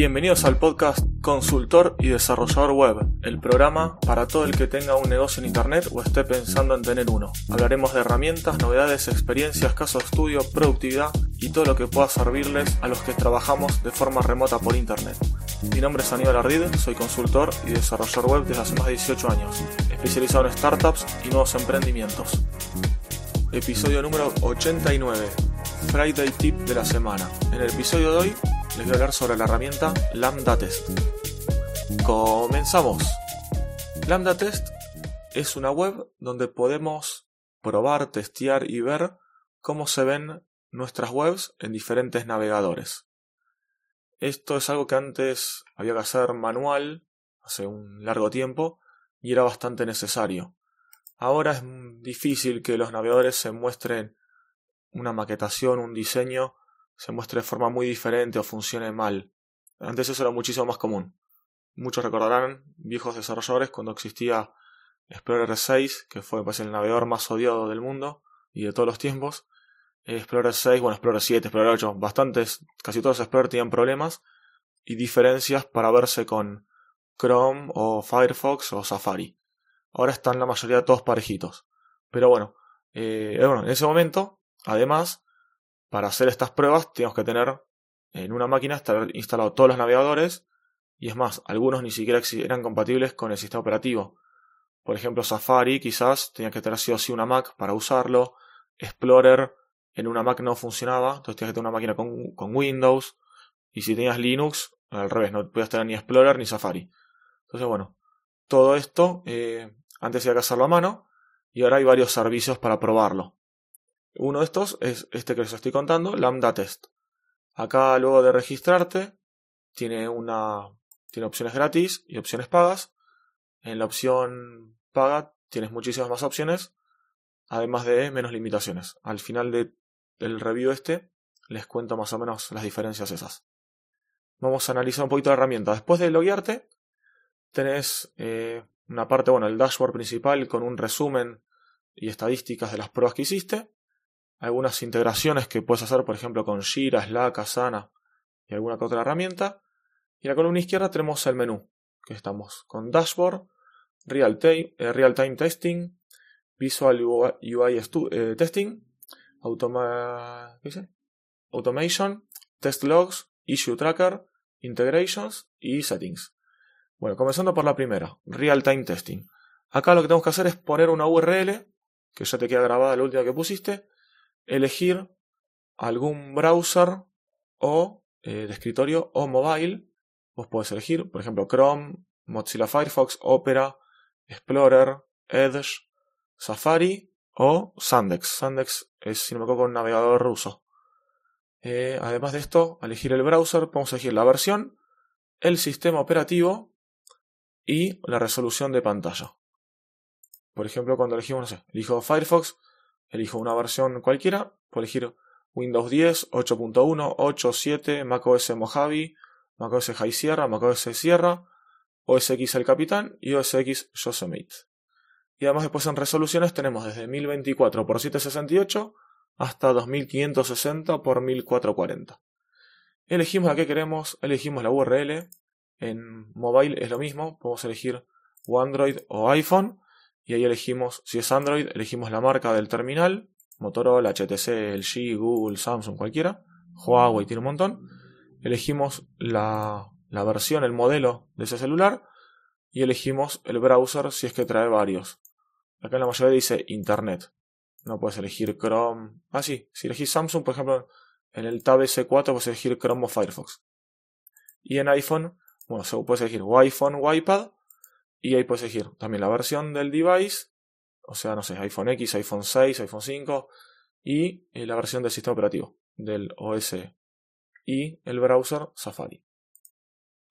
Bienvenidos al podcast Consultor y Desarrollador Web, el programa para todo el que tenga un negocio en Internet o esté pensando en tener uno. Hablaremos de herramientas, novedades, experiencias, casos de estudio, productividad y todo lo que pueda servirles a los que trabajamos de forma remota por Internet. Mi nombre es Aníbal Ardid, soy consultor y desarrollador web desde hace más de 18 años, especializado en startups y nuevos emprendimientos. Episodio número 89, Friday Tip de la semana. En el episodio de hoy les voy a hablar sobre la herramienta Lambda Test. Comenzamos. Lambda Test es una web donde podemos probar, testear y ver cómo se ven nuestras webs en diferentes navegadores. Esto es algo que antes había que hacer manual hace un largo tiempo y era bastante necesario. Ahora es difícil que los navegadores se muestren una maquetación, un diseño se muestre de forma muy diferente o funcione mal. Antes eso era muchísimo más común. Muchos recordarán, viejos desarrolladores, cuando existía Explorer 6, que fue pues, el navegador más odiado del mundo y de todos los tiempos. Explorer 6, bueno, Explorer 7, Explorer 8, bastantes, casi todos los Explorer tenían problemas y diferencias para verse con Chrome o Firefox o Safari. Ahora están la mayoría todos parejitos. Pero bueno, eh, bueno en ese momento, además, para hacer estas pruebas tenemos que tener en una máquina estar instalado todos los navegadores y es más, algunos ni siquiera eran compatibles con el sistema operativo. Por ejemplo, Safari quizás tenía que tener sí o sí una Mac para usarlo. Explorer en una Mac no funcionaba, entonces tenías que tener una máquina con, Windows. Y si tenías Linux, al revés, no podías tener ni Explorer ni Safari. Entonces, bueno, todo esto eh, antes había que hacerlo a mano y ahora hay varios servicios para probarlo. Uno de estos es este que les estoy contando, Lambda Test. Acá luego de registrarte tiene una tiene opciones gratis y opciones pagas. En la opción paga tienes muchísimas más opciones, además de menos limitaciones. Al final de, del review este les cuento más o menos las diferencias esas. Vamos a analizar un poquito la herramienta. Después de loguearte, tenés eh, una parte, bueno, el dashboard principal con un resumen y estadísticas de las pruebas que hiciste algunas integraciones que puedes hacer, por ejemplo, con Jira, Slack, Asana y alguna otra herramienta. Y en la columna izquierda tenemos el menú, que estamos con Dashboard, Real eh, Real Time Testing, Visual UI, eh, Testing, Automation, Test Logs, Issue Tracker, Integrations y Settings. Bueno, comenzando por la primera, Real Time Testing. Acá lo que tenemos que hacer es poner una URL, que ya te queda grabada la última que pusiste, elegir algún browser o eh, de escritorio o mobile. Vos podés elegir, por ejemplo, Chrome, Mozilla Firefox, Opera, Explorer, Edge, Safari o Sandex. Sandex es, si no me equivoco, un navegador ruso. Eh, además de esto, elegir el browser, podemos elegir la versión, el sistema operativo y la resolución de pantalla. Por ejemplo, cuando elegimos, no sé, elijo Firefox, elijo una versión cualquiera, puedo elegir Windows 10, 8.1, 8, 7, macOS Mojave, macOS High Sierra, macOS Sierra, OS X El Capitán y OS X Yosemite. Y además después en resoluciones tenemos desde 1024 x 768 hasta 2560 x 1440. Elegimos la que queremos, elegimos la URL. En mobile es lo mismo, podemos elegir Android o iPhone y ahí elegimos, si es Android, elegimos la marca del terminal, Motorola, HTC, LG, Google, Samsung, cualquiera, Huawei tiene un montón. Elegimos la, la versión, el modelo de ese celular y elegimos el browser si es que trae varios. Acá en la mayoría dice Internet. No puedes elegir Chrome. Ah, sí, si elegís Samsung, por ejemplo, en el Tab S4 puedes elegir Chrome o Firefox. Y en iPhone, bueno, puedes elegir iPhone o iPad y ahí puedes elegir también la versión del device, o sea, no sé, iPhone X, iPhone 6, iPhone 5 y eh, la versión del sistema operativo del OS y el browser Safari.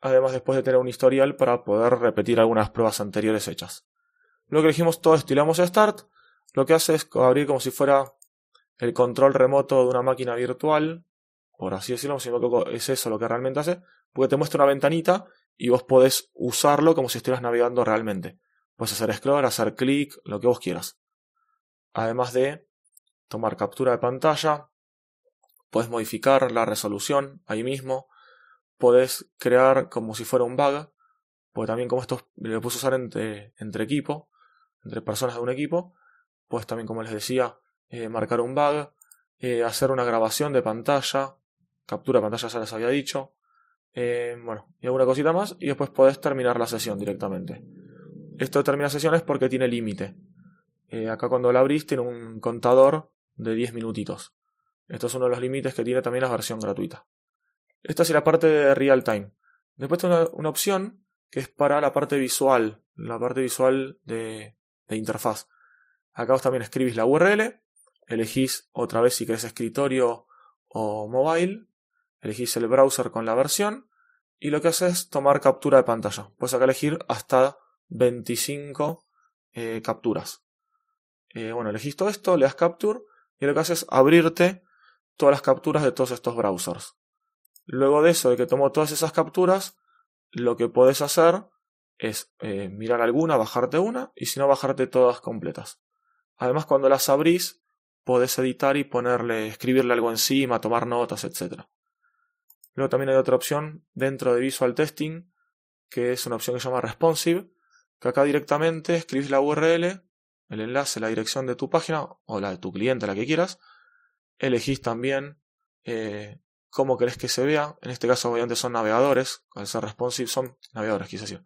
Además, después de tener un historial para poder repetir algunas pruebas anteriores hechas. Luego que elegimos todo estilamos a Start, lo que hace es abrir como si fuera el control remoto de una máquina virtual, por así decirlo, si no es eso lo que realmente hace, porque te muestra una ventanita y vos podés usarlo como si estuvieras navegando realmente. Puedes hacer scroll, hacer clic, lo que vos quieras. Además de tomar captura de pantalla, puedes modificar la resolución ahí mismo, podés crear como si fuera un bug, porque también como esto lo puedes usar entre, entre equipo, entre personas de un equipo, pues también como les decía, eh, marcar un bug, eh, hacer una grabación de pantalla, captura de pantalla ya les había dicho, eh, bueno, y alguna cosita más, y después podés terminar la sesión directamente. Esto de terminar sesión es porque tiene límite. acá cuando la abrís tiene un contador de 10 minutitos. Esto es uno de los límites que tiene también la versión gratuita. Esta es la parte de real time. Después tengo una, opción que es para la parte visual, la parte visual de, interfaz. Acá vos también escribís la URL, elegís otra vez si querés escritorio o mobile, elegís el browser con la versión y lo que haces es tomar captura de pantalla. Puedes acá elegir hasta 25 eh, capturas. Eh, bueno, elegís todo esto, le das capture y lo que haces es abrirte todas las capturas de todos estos browsers. Luego de eso, de que tomo todas esas capturas, lo que puedes hacer es eh, mirar alguna, bajarte una y si no, bajarte todas completas. Además, cuando las abrís, podés editar y ponerle, escribirle algo encima, tomar notas, etc. Luego también hay otra opción dentro de Visual Testing, que es una opción que se llama Responsive, que acá directamente escribís la URL, el enlace, la dirección de tu página o la de tu cliente, la que quieras, Elegís también eh, cómo querés que se vea. En este caso, obviamente, son navegadores. Al ser responsive, son navegadores, quise decir.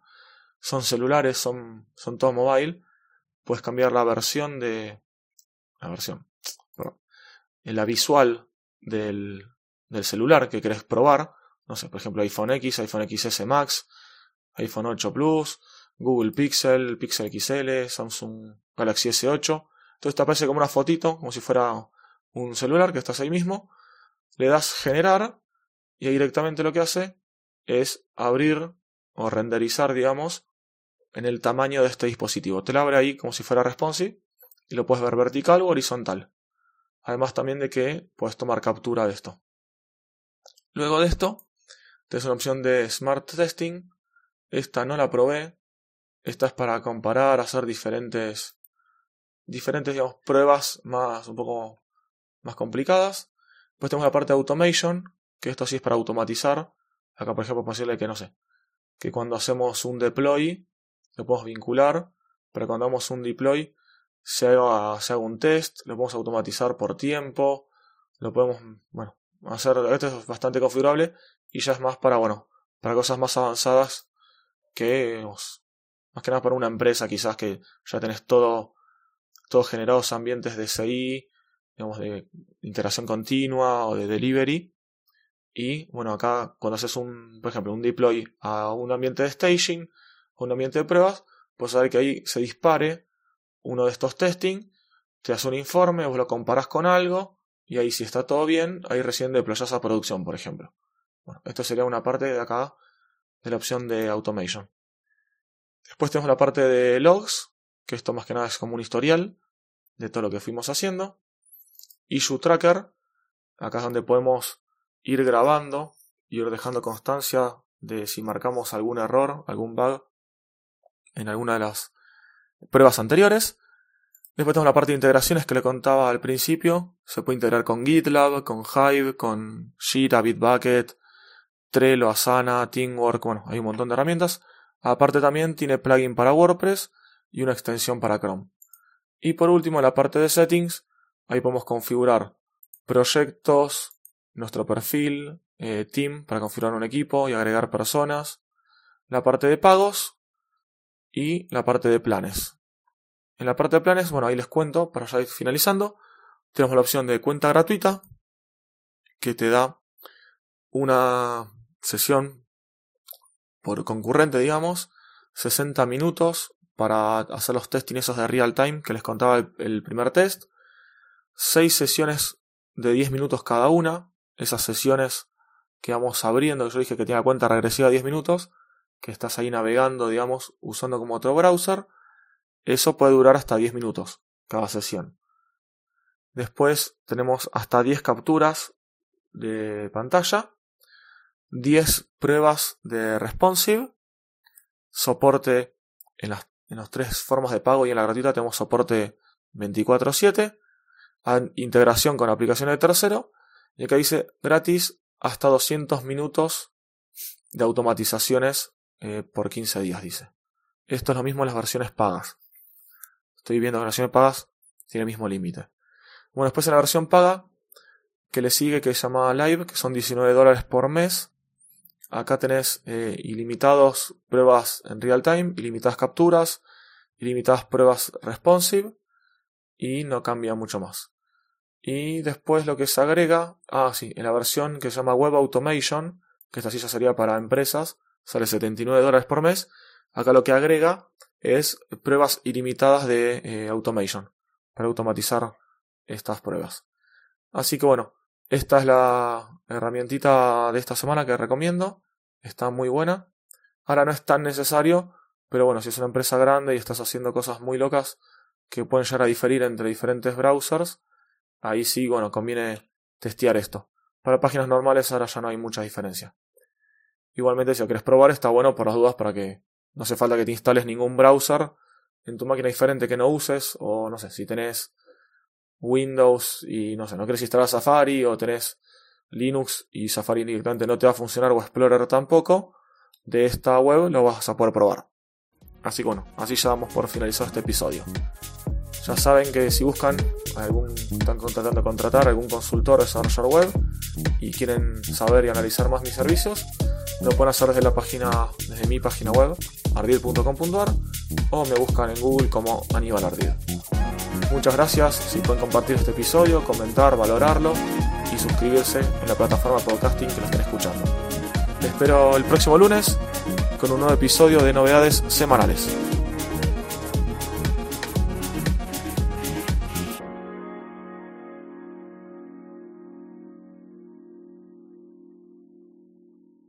Son celulares, son, son todo mobile. Puedes cambiar la versión de. La versión. Perdón, la visual del, del celular que querés probar. No sé, por ejemplo, iPhone X, iPhone XS Max, iPhone 8 Plus, Google Pixel, Pixel XL, Samsung Galaxy S8. Entonces te aparece como una fotito, como si fuera un celular que estás ahí mismo, le das generar y ahí directamente lo que hace es abrir o renderizar, digamos, en el tamaño de este dispositivo. Te lo abre ahí como si fuera responsive y lo puedes ver vertical o horizontal. Además también de que puedes tomar captura de esto. Luego de esto, tienes una opción de Smart Testing. Esta no la probé. Esta es para comparar, hacer diferentes, diferentes digamos, pruebas más un poco más complicadas. Pues tenemos la parte de automation, que esto sí es para automatizar. Acá, por ejemplo, decirle que no sé, que cuando hacemos un deploy, lo podemos vincular, pero cuando hagamos un deploy, se haga, se haga un test, lo podemos automatizar por tiempo, lo podemos, bueno, hacer, esto es bastante configurable y ya es más para, bueno, para cosas más avanzadas que, más que nada para una empresa quizás que ya tenés todo, todo generados ambientes de CI, digamos, de interacción continua o de delivery. Y bueno, acá cuando haces un, por ejemplo, un deploy a un ambiente de staging, a un ambiente de pruebas, puedes saber que ahí se dispare uno de estos testing, te hace un informe, vos lo comparas con algo, y ahí si está todo bien, ahí recién deployas a producción, por ejemplo. Bueno, esto sería una parte de acá de la opción de automation. Después tenemos la parte de logs, que esto más que nada es como un historial de todo lo que fuimos haciendo. Issue Tracker, acá es donde podemos ir grabando, ir dejando constancia de si marcamos algún error, algún bug en alguna de las pruebas anteriores. Después tenemos la parte de integraciones que le contaba al principio. Se puede integrar con GitLab, con Hive, con Jira, Bitbucket, Trello, Asana, Teamwork. Bueno, hay un montón de herramientas. Aparte también tiene plugin para WordPress y una extensión para Chrome. Y por último, la parte de settings Ahí podemos configurar proyectos, nuestro perfil, eh, team para configurar un equipo y agregar personas, la parte de pagos y la parte de planes. En la parte de planes, bueno, ahí les cuento para ya ir finalizando. Tenemos la opción de cuenta gratuita que te da una sesión por concurrente, digamos, 60 minutos para hacer los testing esos de real time que les contaba el primer test seis sesiones de 10 minutos cada una. Esas sesiones que vamos abriendo, yo dije que tiene la cuenta regresiva de 10 minutos, que estás ahí navegando, digamos, usando como otro browser. Eso puede durar hasta 10 minutos cada sesión. Después tenemos hasta 10 capturas de pantalla, 10 pruebas de responsive, soporte en las, en tres formas de pago y en la gratuita tenemos soporte 24/7 integración con aplicaciones de tercero. Y acá dice gratis hasta 200 minutos de automatizaciones eh, por 15 días, dice. Esto es lo mismo en las versiones pagas. Estoy viendo que versiones pagas tiene el mismo límite. Bueno, después en la versión paga, que le sigue, que se llama Live, que son 19 dólares por mes. Acá tenés eh, ilimitados pruebas en real time, ilimitadas capturas, ilimitadas pruebas responsive y no cambia mucho más. Y después lo que se agrega, ah sí, en la versión que se llama Web Automation, que esta sí ya sería para empresas, sale 79 dólares por mes. Acá lo que agrega es pruebas ilimitadas de eh, automation para automatizar estas pruebas. Así que bueno, esta es la herramientita de esta semana que recomiendo. Está muy buena. Ahora no es tan necesario, pero bueno, si es una empresa grande y estás haciendo cosas muy locas que pueden llegar a diferir entre diferentes browsers, ahí sí, bueno, conviene testear esto. Para páginas normales ahora ya no hay mucha diferencia. Igualmente, si lo quieres probar, está bueno por las dudas para que no hace falta que te instales ningún browser en tu máquina diferente que no uses, o no sé, si tenés Windows y no sé, no quieres instalar Safari o tenés Linux y Safari directamente no te va a funcionar o Explorer tampoco, de esta web lo vas a poder probar. Así que bueno, así ya damos por finalizado este episodio. Ya saben que si buscan algún, están contratando contratar algún consultor desarrollador web y quieren saber y analizar más mis servicios, lo pueden hacer desde la página, desde mi página web, ardid.com.ar o me buscan en Google como Aníbal Ardid. Muchas gracias, si pueden compartir este episodio, comentar, valorarlo y suscribirse en la plataforma de podcasting que lo estén escuchando. Les espero el próximo lunes con un nuevo episodio de novedades semanales.